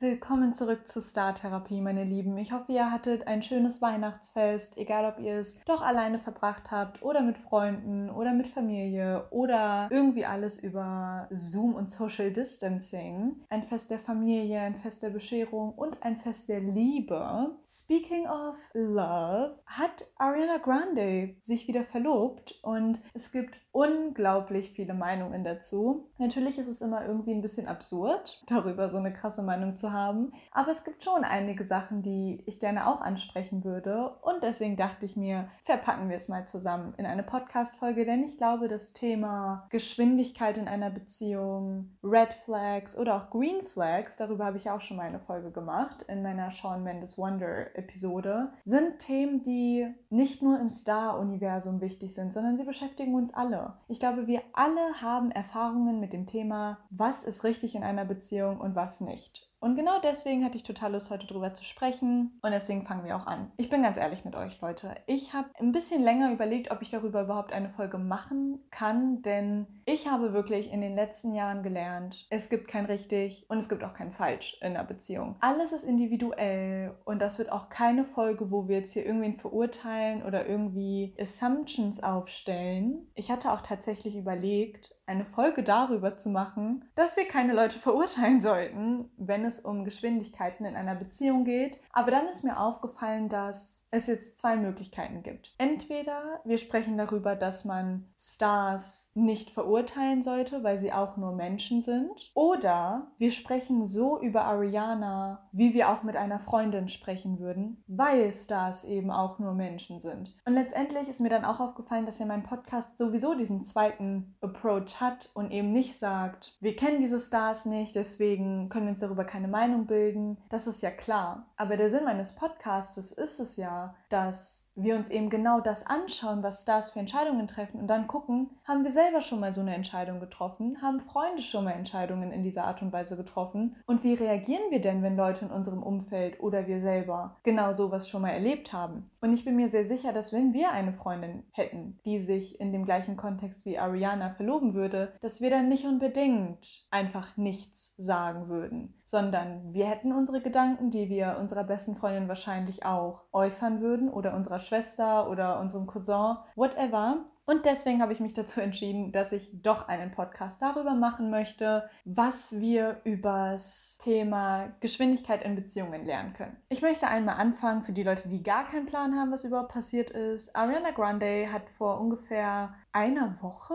Willkommen zurück zu Star Therapie, meine Lieben. Ich hoffe, ihr hattet ein schönes Weihnachtsfest, egal ob ihr es doch alleine verbracht habt oder mit Freunden oder mit Familie oder irgendwie alles über Zoom und Social Distancing. Ein Fest der Familie, ein Fest der Bescherung und ein Fest der Liebe. Speaking of Love, hat Ariana Grande sich wieder verlobt und es gibt unglaublich viele Meinungen dazu. Natürlich ist es immer irgendwie ein bisschen absurd, darüber so eine krasse Meinung zu haben, aber es gibt schon einige Sachen, die ich gerne auch ansprechen würde und deswegen dachte ich mir, verpacken wir es mal zusammen in eine Podcast-Folge, denn ich glaube, das Thema Geschwindigkeit in einer Beziehung, Red Flags oder auch Green Flags, darüber habe ich auch schon mal eine Folge gemacht in meiner Shawn Mendes Wonder Episode, sind Themen, die nicht nur im Star-Universum wichtig sind, sondern sie beschäftigen uns alle. Ich glaube, wir alle haben Erfahrungen mit dem Thema, was ist richtig in einer Beziehung und was nicht. Und genau deswegen hatte ich total Lust, heute drüber zu sprechen. Und deswegen fangen wir auch an. Ich bin ganz ehrlich mit euch, Leute. Ich habe ein bisschen länger überlegt, ob ich darüber überhaupt eine Folge machen kann, denn ich habe wirklich in den letzten Jahren gelernt, es gibt kein richtig und es gibt auch kein falsch in einer Beziehung. Alles ist individuell und das wird auch keine Folge, wo wir jetzt hier irgendwen verurteilen oder irgendwie Assumptions aufstellen. Ich hatte auch tatsächlich überlegt, eine Folge darüber zu machen, dass wir keine Leute verurteilen sollten, wenn es um Geschwindigkeiten in einer Beziehung geht. Aber dann ist mir aufgefallen, dass es jetzt zwei Möglichkeiten gibt. Entweder wir sprechen darüber, dass man Stars nicht verurteilen sollte, weil sie auch nur Menschen sind. Oder wir sprechen so über Ariana, wie wir auch mit einer Freundin sprechen würden, weil Stars eben auch nur Menschen sind. Und letztendlich ist mir dann auch aufgefallen, dass ja mein Podcast sowieso diesen zweiten Approach hat und eben nicht sagt, wir kennen diese Stars nicht, deswegen können wir uns darüber keine Meinung bilden, das ist ja klar. Aber der Sinn meines Podcasts ist es ja, dass wir uns eben genau das anschauen, was Stars für Entscheidungen treffen und dann gucken, haben wir selber schon mal so eine Entscheidung getroffen? Haben Freunde schon mal Entscheidungen in dieser Art und Weise getroffen? Und wie reagieren wir denn, wenn Leute in unserem Umfeld oder wir selber genau sowas schon mal erlebt haben? Und ich bin mir sehr sicher, dass wenn wir eine Freundin hätten, die sich in dem gleichen Kontext wie Ariana verloben würde, dass wir dann nicht unbedingt einfach nichts sagen würden, sondern wir hätten unsere Gedanken, die wir unserer besten Freundin wahrscheinlich auch äußern würden oder unserer Schwester oder unserem Cousin, whatever. Und deswegen habe ich mich dazu entschieden, dass ich doch einen Podcast darüber machen möchte, was wir übers Thema Geschwindigkeit in Beziehungen lernen können. Ich möchte einmal anfangen für die Leute, die gar keinen Plan haben, was überhaupt passiert ist. Ariana Grande hat vor ungefähr einer Woche,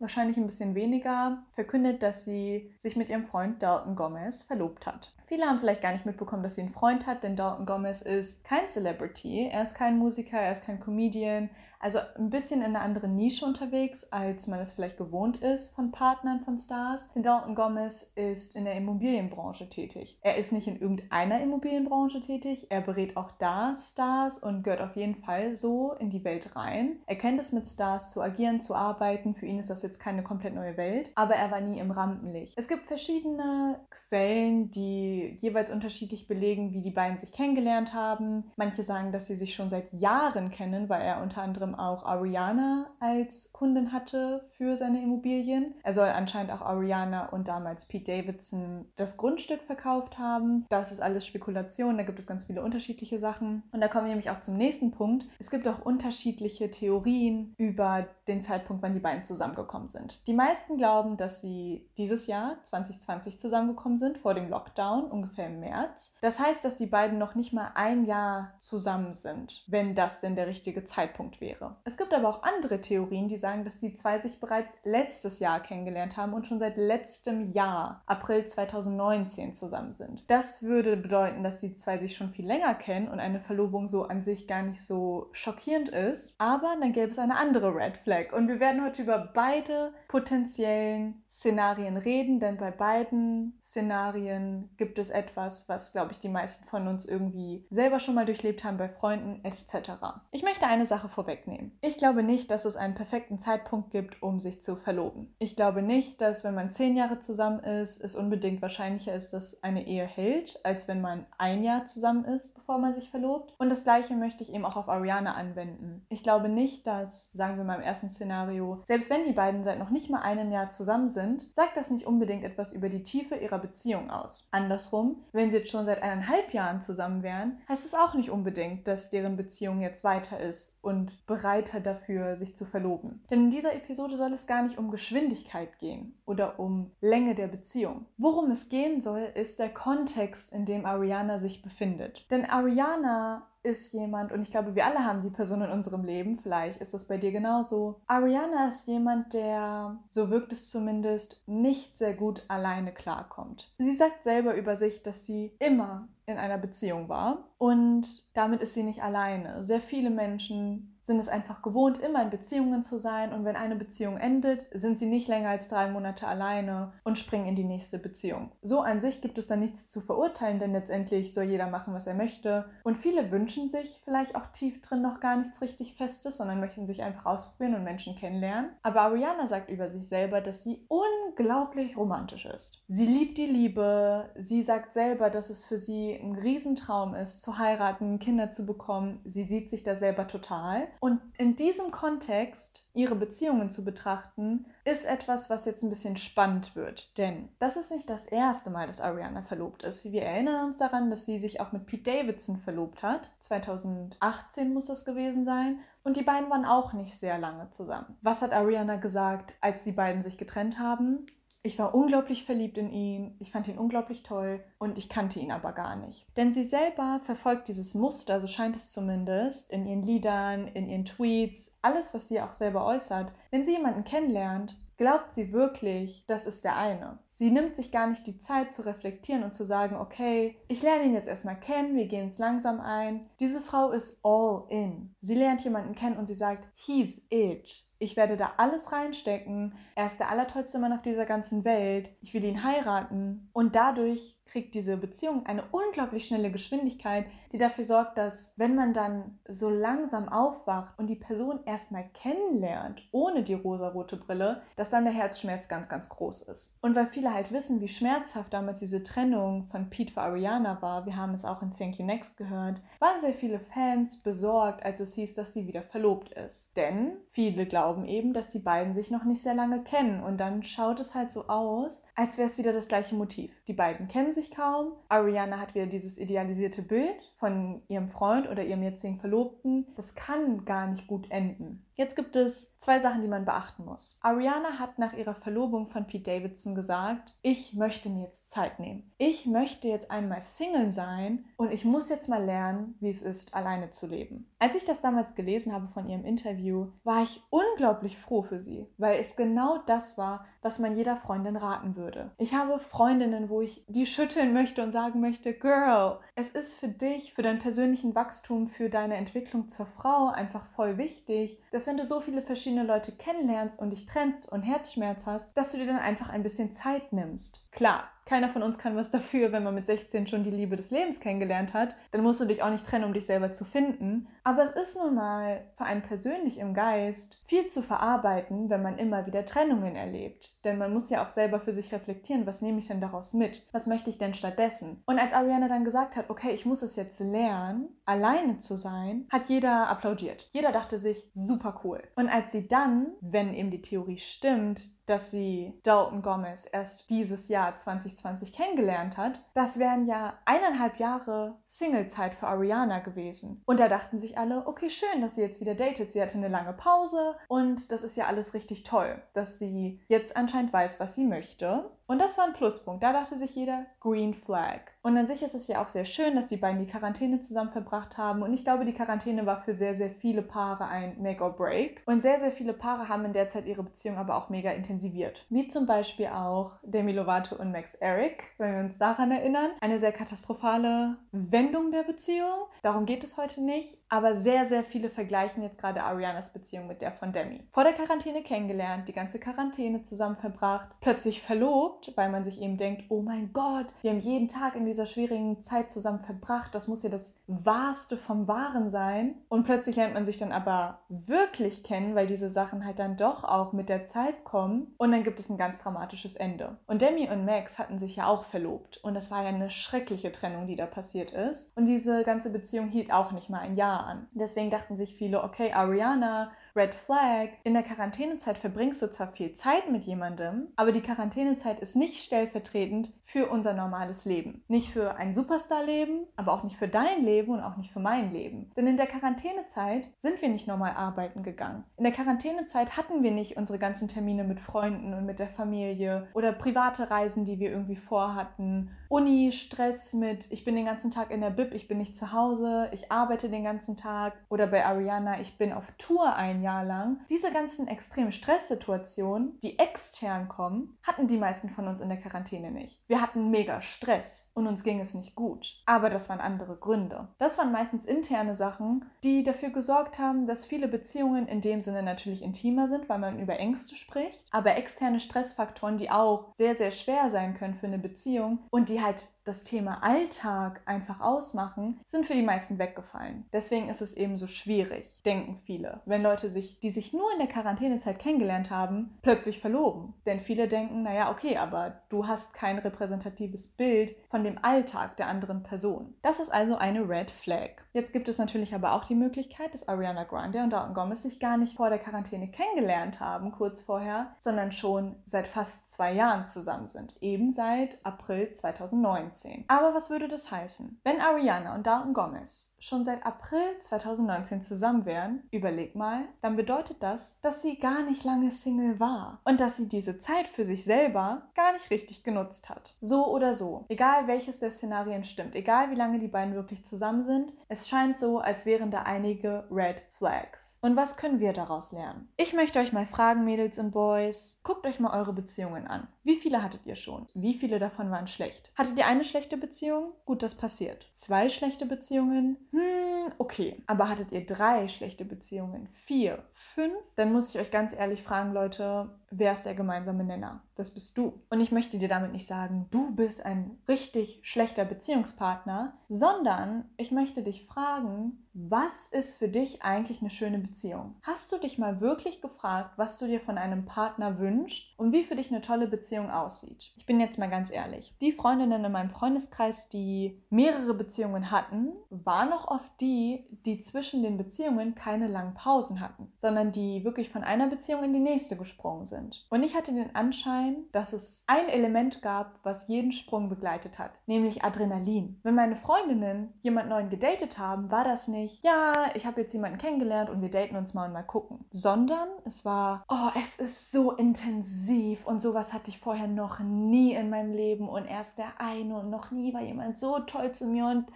wahrscheinlich ein bisschen weniger, verkündet, dass sie sich mit ihrem Freund Dalton Gomez verlobt hat. Viele haben vielleicht gar nicht mitbekommen, dass sie einen Freund hat, denn Dalton Gomez ist kein Celebrity. Er ist kein Musiker, er ist kein Comedian. Also ein bisschen in einer anderen Nische unterwegs, als man es vielleicht gewohnt ist von Partnern von Stars. Denn Dalton Gomez ist in der Immobilienbranche tätig. Er ist nicht in irgendeiner Immobilienbranche tätig. Er berät auch da Stars und gehört auf jeden Fall so in die Welt rein. Er kennt es mit Stars zu agieren, zu arbeiten. Für ihn ist das jetzt keine komplett neue Welt. Aber er war nie im Rampenlicht. Es gibt verschiedene Quellen, die jeweils unterschiedlich belegen, wie die beiden sich kennengelernt haben. Manche sagen, dass sie sich schon seit Jahren kennen, weil er unter anderem auch Ariana als Kundin hatte für seine Immobilien. Er soll anscheinend auch Ariana und damals Pete Davidson das Grundstück verkauft haben. Das ist alles Spekulation, da gibt es ganz viele unterschiedliche Sachen. Und da kommen wir nämlich auch zum nächsten Punkt. Es gibt auch unterschiedliche Theorien über den Zeitpunkt, wann die beiden zusammengekommen sind. Die meisten glauben, dass sie dieses Jahr 2020 zusammengekommen sind, vor dem Lockdown ungefähr im März. Das heißt, dass die beiden noch nicht mal ein Jahr zusammen sind, wenn das denn der richtige Zeitpunkt wäre. Es gibt aber auch andere Theorien, die sagen, dass die zwei sich bereits letztes Jahr kennengelernt haben und schon seit letztem Jahr, April 2019, zusammen sind. Das würde bedeuten, dass die zwei sich schon viel länger kennen und eine Verlobung so an sich gar nicht so schockierend ist. Aber dann gäbe es eine andere Red Flag. Und wir werden heute über beide potenziellen Szenarien reden, denn bei beiden Szenarien gibt es es etwas, was, glaube ich, die meisten von uns irgendwie selber schon mal durchlebt haben bei Freunden etc. Ich möchte eine Sache vorwegnehmen. nehmen. Ich glaube nicht, dass es einen perfekten Zeitpunkt gibt, um sich zu verloben. Ich glaube nicht, dass wenn man zehn Jahre zusammen ist, es unbedingt wahrscheinlicher ist, dass eine Ehe hält, als wenn man ein Jahr zusammen ist, bevor man sich verlobt. Und das gleiche möchte ich eben auch auf Ariana anwenden. Ich glaube nicht, dass, sagen wir mal im ersten Szenario, selbst wenn die beiden seit noch nicht mal einem Jahr zusammen sind, sagt das nicht unbedingt etwas über die Tiefe ihrer Beziehung aus. Andersrum, wenn sie jetzt schon seit eineinhalb Jahren zusammen wären, heißt es auch nicht unbedingt, dass deren Beziehung jetzt weiter ist und bereiter dafür, sich zu verloben. Denn in dieser Episode soll es gar nicht um Geschwindigkeit gehen oder um Länge der Beziehung. Worum es gehen soll, ist der Kontext, in dem Ariana sich befindet. Denn Ariana ist jemand, und ich glaube, wir alle haben die Person in unserem Leben, vielleicht ist das bei dir genauso. Ariana ist jemand, der, so wirkt es zumindest, nicht sehr gut alleine klarkommt. Sie sagt selber über sich, dass sie immer in einer Beziehung war und damit ist sie nicht alleine. Sehr viele Menschen sind es einfach gewohnt, immer in Beziehungen zu sein und wenn eine Beziehung endet, sind sie nicht länger als drei Monate alleine und springen in die nächste Beziehung. So an sich gibt es da nichts zu verurteilen, denn letztendlich soll jeder machen, was er möchte und viele wünschen sich vielleicht auch tief drin noch gar nichts richtig Festes, sondern möchten sich einfach ausprobieren und Menschen kennenlernen. Aber Ariana sagt über sich selber, dass sie unglaublich romantisch ist. Sie liebt die Liebe, sie sagt selber, dass es für sie ein Riesentraum ist, zu heiraten, Kinder zu bekommen. Sie sieht sich da selber total. Und in diesem Kontext ihre Beziehungen zu betrachten, ist etwas, was jetzt ein bisschen spannend wird. Denn das ist nicht das erste Mal, dass Ariana verlobt ist. Wir erinnern uns daran, dass sie sich auch mit Pete Davidson verlobt hat. 2018 muss das gewesen sein. Und die beiden waren auch nicht sehr lange zusammen. Was hat Ariana gesagt, als die beiden sich getrennt haben? Ich war unglaublich verliebt in ihn, ich fand ihn unglaublich toll und ich kannte ihn aber gar nicht. Denn sie selber verfolgt dieses Muster, so scheint es zumindest, in ihren Liedern, in ihren Tweets, alles, was sie auch selber äußert. Wenn sie jemanden kennenlernt, glaubt sie wirklich, das ist der eine. Sie nimmt sich gar nicht die Zeit zu reflektieren und zu sagen, okay, ich lerne ihn jetzt erstmal kennen, wir gehen es langsam ein. Diese Frau ist all in. Sie lernt jemanden kennen und sie sagt, he's it. Ich werde da alles reinstecken. Er ist der allertollste Mann auf dieser ganzen Welt. Ich will ihn heiraten. Und dadurch kriegt diese Beziehung eine unglaublich schnelle Geschwindigkeit, die dafür sorgt, dass wenn man dann so langsam aufwacht und die Person erstmal kennenlernt, ohne die rosarote Brille, dass dann der Herzschmerz ganz, ganz groß ist. Und weil viele halt wissen, wie schmerzhaft damals diese Trennung von Pete für Ariana war, wir haben es auch in Thank You Next gehört, waren sehr viele Fans besorgt, als es hieß, dass sie wieder verlobt ist. Denn viele glauben eben, dass die beiden sich noch nicht sehr lange kennen und dann schaut es halt so aus, als wäre es wieder das gleiche Motiv. Die beiden kennen sich kaum. Ariana hat wieder dieses idealisierte Bild von ihrem Freund oder ihrem jetzigen Verlobten. Das kann gar nicht gut enden. Jetzt gibt es zwei Sachen, die man beachten muss. Ariana hat nach ihrer Verlobung von Pete Davidson gesagt, ich möchte mir jetzt Zeit nehmen. Ich möchte jetzt einmal Single sein und ich muss jetzt mal lernen, wie es ist, alleine zu leben. Als ich das damals gelesen habe von ihrem Interview, war ich unglaublich froh für sie, weil es genau das war, was man jeder Freundin raten würde. Ich habe Freundinnen, wo ich die schütteln möchte und sagen möchte, Girl, es ist für dich, für deinen persönlichen Wachstum, für deine Entwicklung zur Frau einfach voll wichtig, dass wenn du so viele verschiedene Leute kennenlernst und dich trennst und Herzschmerz hast, dass du dir dann einfach ein bisschen Zeit nimmst. Klar, keiner von uns kann was dafür, wenn man mit 16 schon die Liebe des Lebens kennengelernt hat. Dann musst du dich auch nicht trennen, um dich selber zu finden. Aber es ist nun mal für einen persönlich im Geist viel zu verarbeiten, wenn man immer wieder Trennungen erlebt. Denn man muss ja auch selber für sich reflektieren, was nehme ich denn daraus mit? Was möchte ich denn stattdessen? Und als Ariana dann gesagt hat, okay, ich muss es jetzt lernen, alleine zu sein, hat jeder applaudiert. Jeder dachte sich, super cool. Und als sie dann, wenn eben die Theorie stimmt, dass sie Dalton Gomez erst dieses Jahr 2020 kennengelernt hat, das wären ja eineinhalb Jahre Singlezeit für Ariana gewesen. Und da dachten sich alle, okay, schön, dass sie jetzt wieder datet. Sie hatte eine lange Pause und das ist ja alles richtig toll, dass sie jetzt anscheinend weiß, was sie möchte. Und das war ein Pluspunkt. Da dachte sich jeder Green Flag. Und an sich ist es ja auch sehr schön, dass die beiden die Quarantäne zusammen verbracht haben. Und ich glaube, die Quarantäne war für sehr, sehr viele Paare ein Make or Break. Und sehr, sehr viele Paare haben in der Zeit ihre Beziehung aber auch mega intensiviert. Wie zum Beispiel auch Demi Lovato und Max Eric, wenn wir uns daran erinnern. Eine sehr katastrophale Wendung der Beziehung. Darum geht es heute nicht. Aber sehr, sehr viele vergleichen jetzt gerade Arianas Beziehung mit der von Demi. Vor der Quarantäne kennengelernt, die ganze Quarantäne zusammen verbracht, plötzlich verlobt, weil man sich eben denkt, oh mein Gott, wir haben jeden Tag in dieser schwierigen Zeit zusammen verbracht. Das muss ja das Wahrste vom Wahren sein. Und plötzlich lernt man sich dann aber wirklich kennen, weil diese Sachen halt dann doch auch mit der Zeit kommen. Und dann gibt es ein ganz dramatisches Ende. Und Demi und Max hatten sich ja auch verlobt. Und das war ja eine schreckliche Trennung, die da passiert ist. Und diese ganze Beziehung hielt auch nicht mal ein Jahr an. Deswegen dachten sich viele, okay, Ariana Red Flag, in der Quarantänezeit verbringst du zwar viel Zeit mit jemandem, aber die Quarantänezeit ist nicht stellvertretend für unser normales Leben. Nicht für ein Superstar-Leben, aber auch nicht für dein Leben und auch nicht für mein Leben. Denn in der Quarantänezeit sind wir nicht normal arbeiten gegangen. In der Quarantänezeit hatten wir nicht unsere ganzen Termine mit Freunden und mit der Familie oder private Reisen, die wir irgendwie vorhatten. Uni, Stress mit, ich bin den ganzen Tag in der Bib, ich bin nicht zu Hause, ich arbeite den ganzen Tag. Oder bei Ariana, ich bin auf Tour ein Jahr lang. Diese ganzen extremen Stresssituationen, die extern kommen, hatten die meisten von uns in der Quarantäne nicht. Wir hatten mega Stress und uns ging es nicht gut. Aber das waren andere Gründe. Das waren meistens interne Sachen, die dafür gesorgt haben, dass viele Beziehungen in dem Sinne natürlich intimer sind, weil man über Ängste spricht. Aber externe Stressfaktoren, die auch sehr, sehr schwer sein können für eine Beziehung und die halt das Thema Alltag einfach ausmachen, sind für die meisten weggefallen. Deswegen ist es eben so schwierig, denken viele, wenn Leute sich, die sich nur in der Quarantänezeit kennengelernt haben, plötzlich verloben. Denn viele denken, naja, okay, aber du hast kein repräsentatives Bild von dem Alltag der anderen Person. Das ist also eine Red Flag. Jetzt gibt es natürlich aber auch die Möglichkeit, dass Ariana Grande und Dalton Gomez sich gar nicht vor der Quarantäne kennengelernt haben, kurz vorher, sondern schon seit fast zwei Jahren zusammen sind. Eben seit April 2019. 2019. Aber was würde das heißen? Wenn Ariana und Dalton Gomez schon seit April 2019 zusammen wären, überleg mal, dann bedeutet das, dass sie gar nicht lange Single war und dass sie diese Zeit für sich selber gar nicht richtig genutzt hat. So oder so, egal welches der Szenarien stimmt, egal wie lange die beiden wirklich zusammen sind, es scheint so, als wären da einige Red Flags. Und was können wir daraus lernen? Ich möchte euch mal fragen, Mädels und Boys, guckt euch mal eure Beziehungen an. Wie viele hattet ihr schon? Wie viele davon waren schlecht? Hattet ihr eine schlechte Beziehung? Gut, das passiert. Zwei schlechte Beziehungen? Hm, okay. Aber hattet ihr drei schlechte Beziehungen? Vier? Fünf? Dann muss ich euch ganz ehrlich fragen, Leute, wer ist der gemeinsame Nenner? Das bist du. Und ich möchte dir damit nicht sagen, du bist ein richtig schlechter Beziehungspartner, sondern ich möchte dich fragen, was ist für dich eigentlich eine schöne Beziehung? Hast du dich mal wirklich gefragt, was du dir von einem Partner wünschst und wie für dich eine tolle Beziehung aussieht? Ich bin jetzt mal ganz ehrlich. Die Freundinnen in meinem Freundeskreis, die mehrere Beziehungen hatten, waren auch oft die, die zwischen den Beziehungen keine langen Pausen hatten, sondern die wirklich von einer Beziehung in die nächste gesprungen sind. Und ich hatte den Anschein, dass es ein Element gab, was jeden Sprung begleitet hat, nämlich Adrenalin. Wenn meine Freundinnen jemand neuen gedatet haben, war das nicht nicht, ja, ich habe jetzt jemanden kennengelernt und wir daten uns mal und mal gucken, sondern es war, oh, es ist so intensiv und sowas hatte ich vorher noch nie in meinem Leben und erst der eine und noch nie war jemand so toll zu mir und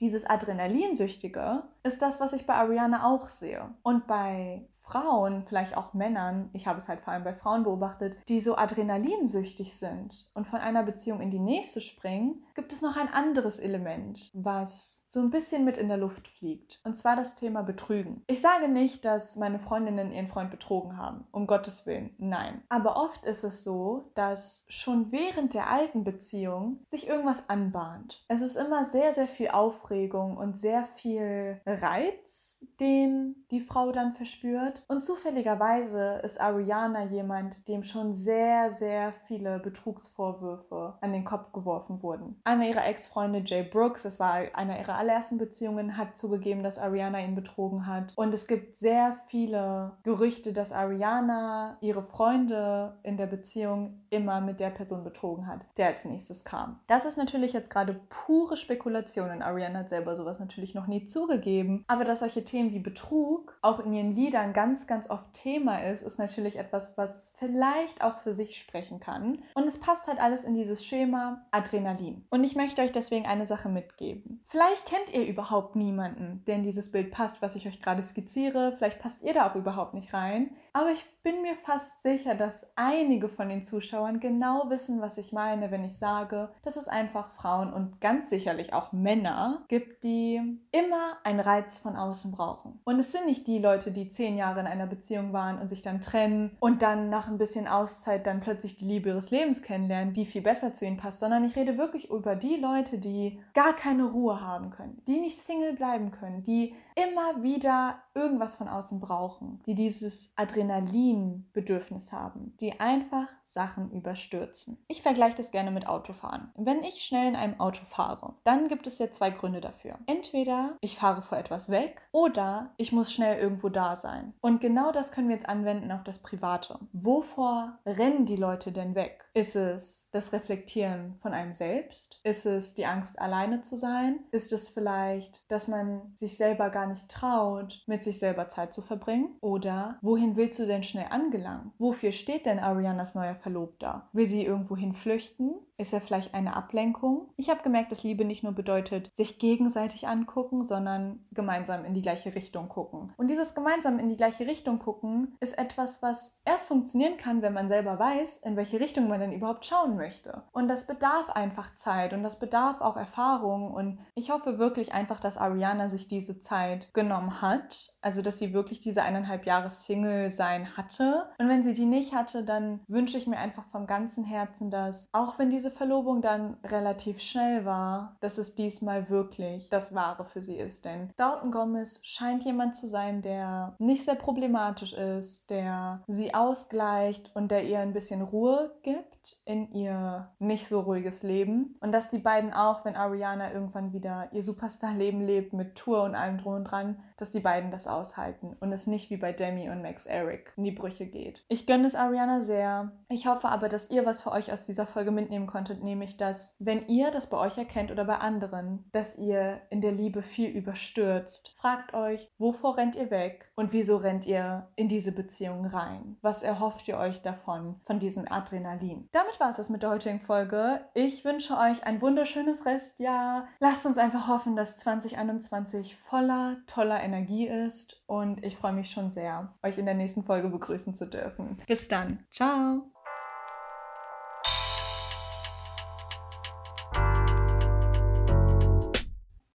dieses Adrenalinsüchtige ist das, was ich bei Ariana auch sehe. Und bei Frauen, vielleicht auch Männern, ich habe es halt vor allem bei Frauen beobachtet, die so adrenalinsüchtig sind und von einer Beziehung in die nächste springen, gibt es noch ein anderes Element, was so ein bisschen mit in der Luft fliegt. Und zwar das Thema Betrügen. Ich sage nicht, dass meine Freundinnen ihren Freund betrogen haben. Um Gottes Willen. Nein. Aber oft ist es so, dass schon während der alten Beziehung sich irgendwas anbahnt. Es ist immer sehr, sehr viel Aufregung und sehr viel Reiz, den die Frau dann verspürt. Und zufälligerweise ist Ariana jemand, dem schon sehr, sehr viele Betrugsvorwürfe an den Kopf geworfen wurden. Einer ihrer Ex-Freunde, Jay Brooks, das war einer ihrer allerersten Beziehungen, hat zugegeben, dass Ariana ihn betrogen hat. Und es gibt sehr viele Gerüchte, dass Ariana ihre Freunde in der Beziehung immer mit der Person betrogen hat, der als nächstes kam. Das ist natürlich jetzt gerade pure Spekulation und Ariana hat selber sowas natürlich noch nie zugegeben. Aber dass solche Themen Themen wie Betrug auch in ihren Liedern ganz, ganz oft Thema ist, ist natürlich etwas, was vielleicht auch für sich sprechen kann. Und es passt halt alles in dieses Schema Adrenalin. Und ich möchte euch deswegen eine Sache mitgeben. Vielleicht kennt ihr überhaupt niemanden, der in dieses Bild passt, was ich euch gerade skizziere. Vielleicht passt ihr da auch überhaupt nicht rein. Aber ich bin mir fast sicher, dass einige von den Zuschauern genau wissen, was ich meine, wenn ich sage, dass es einfach Frauen und ganz sicherlich auch Männer gibt, die immer einen Reiz von außen brauchen. Und es sind nicht die Leute, die zehn Jahre in einer Beziehung waren und sich dann trennen und dann nach ein bisschen Auszeit dann plötzlich die Liebe ihres Lebens kennenlernen, die viel besser zu ihnen passt, sondern ich rede wirklich über die Leute, die gar keine Ruhe haben können, die nicht Single bleiben können, die immer wieder irgendwas von außen brauchen, die dieses Adrenalin-Bedürfnis haben, die einfach Sachen überstürzen. Ich vergleiche das gerne mit Autofahren. Wenn ich schnell in einem Auto fahre, dann gibt es ja zwei Gründe dafür. Entweder ich fahre vor etwas weg oder ich muss schnell irgendwo da sein. Und genau das können wir jetzt anwenden auf das Private. Wovor rennen die Leute denn weg? Ist es das Reflektieren von einem selbst? Ist es die Angst, alleine zu sein? Ist es vielleicht, dass man sich selber gar nicht traut, mit sich selber Zeit zu verbringen? Oder wohin willst du denn schnell angelangen? Wofür steht denn Arianas neuer Verlobter? Will sie irgendwohin flüchten? Ist er vielleicht eine Ablenkung? Ich habe gemerkt, dass Liebe nicht nur bedeutet, sich gegenseitig angucken, sondern gemeinsam in die gleiche Richtung gucken. Und dieses gemeinsam in die gleiche Richtung gucken ist etwas, was erst funktionieren kann, wenn man selber weiß, in welche Richtung man denn überhaupt schauen möchte. Und das bedarf einfach Zeit und das bedarf auch Erfahrung. Und ich hoffe wirklich einfach, dass Ariana sich diese Zeit genommen hat. Also, dass sie wirklich diese eineinhalb Jahre Single sein hatte. Und wenn sie die nicht hatte, dann wünsche ich mir einfach vom ganzen Herzen, dass auch wenn diese diese Verlobung dann relativ schnell war, dass es diesmal wirklich das Wahre für sie ist. Denn Dalton Gomez scheint jemand zu sein, der nicht sehr problematisch ist, der sie ausgleicht und der ihr ein bisschen Ruhe gibt in ihr nicht so ruhiges Leben. Und dass die beiden auch, wenn Ariana irgendwann wieder ihr Superstar-Leben lebt mit Tour und allem drum und dran, dass die beiden das aushalten und es nicht wie bei Demi und Max Eric in die Brüche geht. Ich gönne es Ariana sehr. Ich hoffe aber, dass ihr was für euch aus dieser Folge mitnehmen konntet, nämlich dass, wenn ihr das bei euch erkennt oder bei anderen, dass ihr in der Liebe viel überstürzt, fragt euch, wovor rennt ihr weg und wieso rennt ihr in diese Beziehung rein? Was erhofft ihr euch davon, von diesem Adrenalin? Damit war es das mit der heutigen Folge. Ich wünsche euch ein wunderschönes Restjahr. Lasst uns einfach hoffen, dass 2021 voller toller Energie ist und ich freue mich schon sehr, euch in der nächsten Folge begrüßen zu dürfen. Bis dann. Ciao.